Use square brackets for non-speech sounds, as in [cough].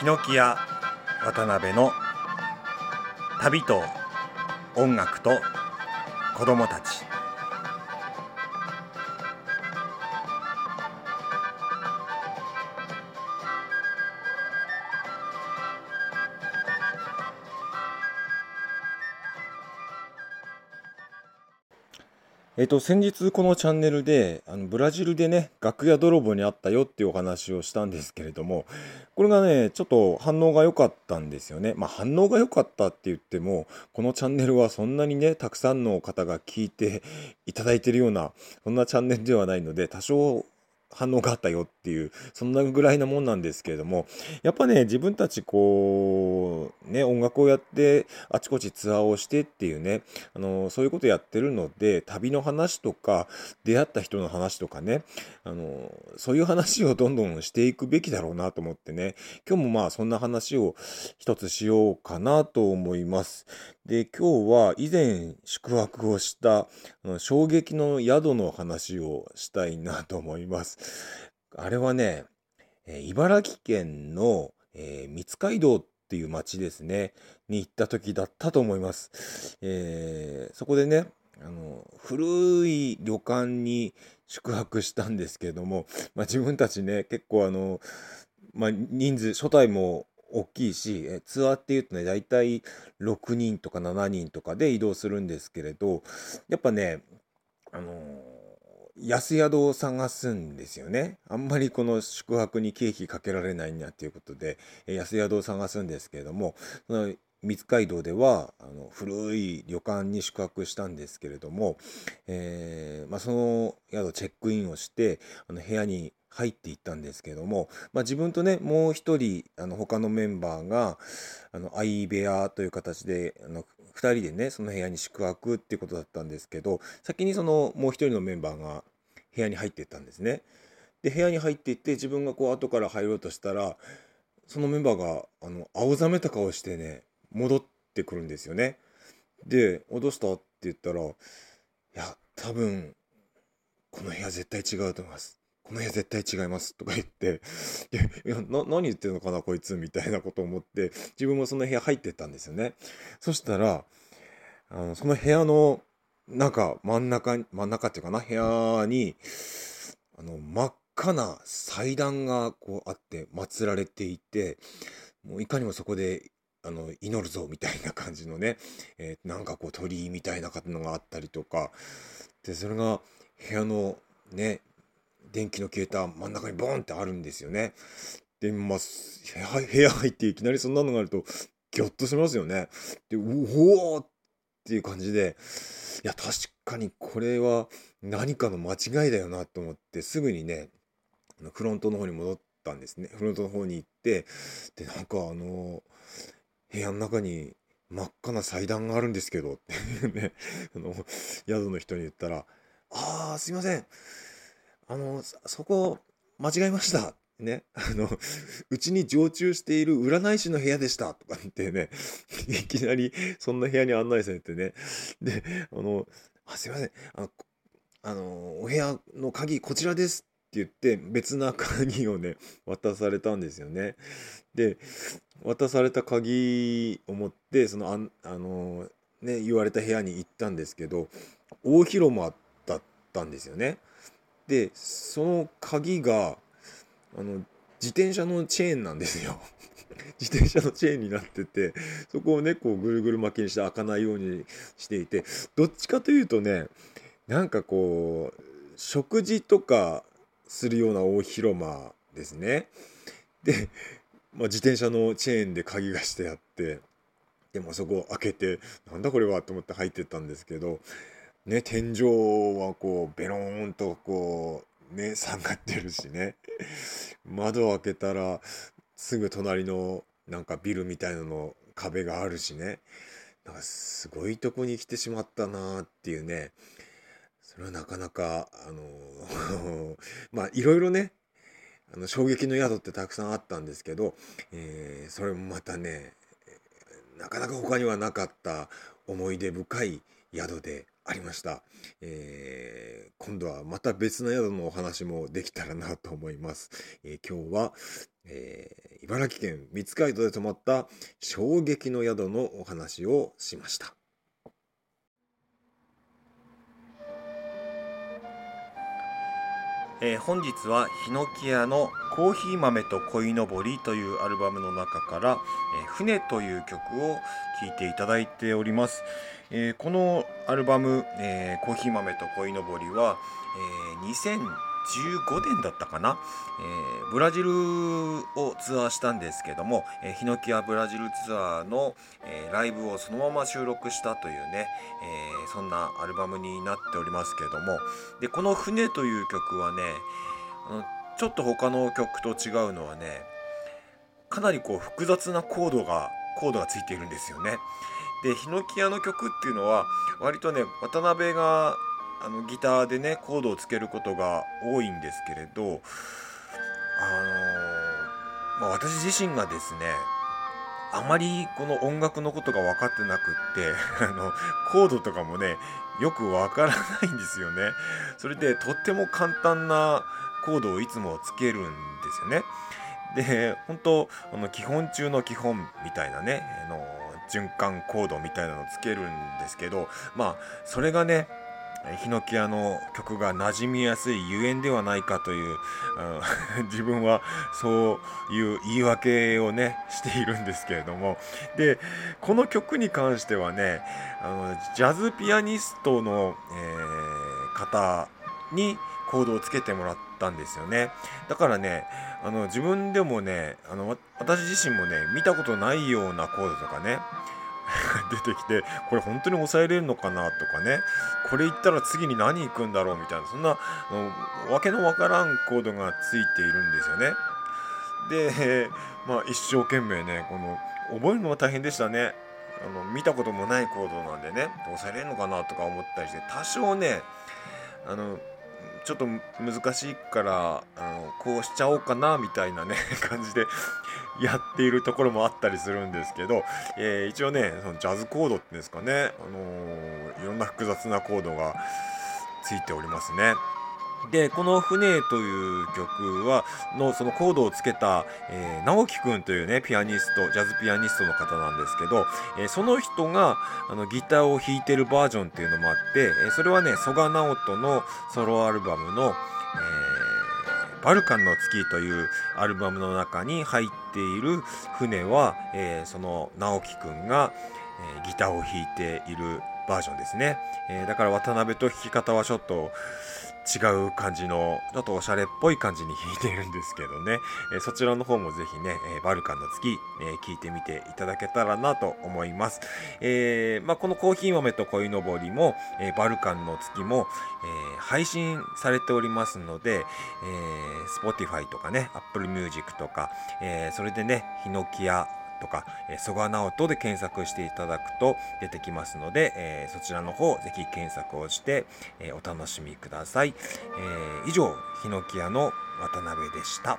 ヒノキや渡辺の旅と音楽と子供たち。えっと、先日このチャンネルで、あの、ブラジルでね、楽屋泥棒にあったよっていうお話をしたんですけれども、これがね、ちょっと反応が良かったんですよね。まあ、反応が良かったって言っても、このチャンネルはそんなにね、たくさんの方が聞いていただいてるような、そんなチャンネルではないので、多少反応があったよっていう、そんなぐらいなもんなんですけれども、やっぱね、自分たちこう、ね、音楽をやって、あちこちツアーをしてっていうね、あの、そういうことやってるので、旅の話とか、出会った人の話とかね、あの、そういう話をどんどんしていくべきだろうなと思ってね、今日もまあそんな話を一つしようかなと思います。で、今日は以前宿泊をしたあの衝撃の宿の話をしたいなと思います。あれはね、えー茨城県の、えー三街道っていう町ですね、に行った時だったと思います。えーそこでね、あの、古い旅館に宿泊したんですけれども、まあ、自分たちね、結構あの、まあ、人数、初代も大きいし、えツアーっていうとね、大体6人とか7人とかで移動するんですけれど、やっぱね、あの安宿を探すんですよね。あんまりこの宿泊に経費かけられないなっていうことで、え安宿を探すんですけれども、その三街道ではあの古い旅館に宿泊したんですけれども、えーまあ、その宿チェックインをしてあの部屋に入っていったんですけども、まあ、自分とねもう一人あの他のメンバーがあの相部屋という形であの2人でねその部屋に宿泊っていうことだったんですけど先にそのもう一人のメンバーが部屋に入っていったんですね。で部屋に入っていって自分がこう後から入ろうとしたらそのメンバーがあの青ざめた顔してね戻ってくるんですよね。で「おどうした?」って言ったら「いや多分この部屋絶対違うと思います。この部屋絶対違います」とか言って「いやな何言ってるのかなこいつ」みたいなことを思って自分もその部屋入ってったんですよね。そしたらあのその部屋の中真ん中真ん中っていうかな部屋にあの真っ赤な祭壇がこうあって祀られていてもういかにもそこであの祈るぞみたいな感じのね、えーなんかこう鳥居みたいなのがあったりとかでそれが部屋のね電気の消えた真ん中にボーンってあるんですよね。でまあ部屋入っていきなりそんなのがあるとギョッとしますよね。でうおっていう感じでいや確かにこれは何かの間違いだよなと思ってすぐにねフロントの方に戻ったんですねフロントの方に行ってでなんかあの部屋の中に真っ赤な祭壇があるんですけどってねあの宿の人に言ったら「ああすいませんあのそこ間違えました」ね、あの、うちに常駐している占い師の部屋でした。とか言ってね、いきなりそんな部屋に案内されてね、で、あの、あすいません、あの、あのお部屋の鍵こちらですって言って別な鍵をね、渡されたんですよね。で、渡された鍵を持って、その、ああの、ね、言われた部屋に行ったんですけど、大広間だったんですよね。で、その鍵が、あの自転車のチェーンなんですよ。[laughs] 自転車のチェーンになっててそこをねこうぐるぐる巻きにして開かないようにしていてどっちかというとねなんかこう食事とかするような大広間ですね。で、まあ、自転車のチェーンで鍵がしてあってでもそこを開けてなんだこれはと思って入ってったんですけどね天井はこうベローンとこうね [laughs] 下がってるしね。窓を開けたらすぐ隣のなんかビルみたいなの壁があるしね。なんかすごいとこに来てしまったなっていうね。それはなかなかあの [laughs] まあいろいろねあの衝撃の宿ってたくさんあったんですけど、えーそれもまたねなかなか他にはなかった思い出深い宿でありました。えー、今度はまた別の宿のお話もできたらなと思います。えー、今日は、えー、茨城県三街道で泊まった衝撃の宿のお話をしました。えー、本日はヒノキ屋のコーヒー豆と鯉のぼりというアルバムの中から、え、船という曲を聴いていただいております。えー、このアルバム、えー、コーヒー豆と鯉のぼりは、えー、2015年だったかな、えー、ブラジルをツアーしたんですけども、えー、ヒノキアブラジルツアーの、えー、ライブをそのまま収録したというね、えー、そんなアルバムになっておりますけどもでこの「船」という曲はねちょっと他の曲と違うのはねかなりこう複雑なコードがコードがついているんですよね。でヒノキ屋の曲っていうのは割とね渡辺があのギターでねコードをつけることが多いんですけれどあのー、まあ、私自身がですねあまりこの音楽のことが分かってなくって [laughs] あのコードとかもねよくわからないんですよね。それでとっても簡単なコードをいつもつけるんですよね。で本当あの基本中の基本みたいなねあの循環コードみたいなのをつけるんですけどまあそれがねヒノキ屋の曲が馴染みやすいゆえんではないかという、[laughs] 自分はそういう言い訳をねしているんですけれどもでこの曲に関してはねあのジャズピアニストの、えー、方にコードをつけてもらったんですよねだからねあの自分でもねあの私自身もね見たことないようなコードとかね [laughs] 出てきてこれ本当に抑えれるのかなとかねこれ言ったら次に何行くんだろうみたいなそんなわけのわからんコードがついているんですよね。で、[laughs] まあ、一生懸命ねこの覚えるのが大変でしたね。あの見たこともないコードなんでね抑えれるのかなとか思ったりして多少ねあのちょっと難しいからあのこうしちゃおうかなみたいなね [laughs] 感じで [laughs] やっているところもあったりするんですけど、えー、一応ねそのジャズコードっていうんですかね、あのー、いろんな複雑なコードがついておりますね。でこの「船」という曲はのそのコードをつけた、えー、直樹くんというねピアニストジャズピアニストの方なんですけど、えー、その人があのギターを弾いてるバージョンっていうのもあって、えー、それはね曽我直人のソロアルバムの、えー、バルカンの月というアルバムの中に入っている船は、えー、その直樹くんが、えー、ギターを弾いているバージョンですね、えー、だから渡辺と弾き方はちょっと違う感じの、ちょっとおしゃれっぽい感じに弾いているんですけどね、え、そちらの方もぜひね、え、バルカンの月、え、聞いてみていただけたらなと思います。えまあ、このコーヒー豆と鯉のぼりも、えバルカンの月も、え配信されておりますので、え Spotify とかね、Apple Music とか、えそれでね、ひのき屋とか、えー、曽我直人で検索していただくと出てきますので、えー、そちらの方ぜひ検索をして、えー、お楽しみください、えー、以上ヒノキ屋の渡辺でした。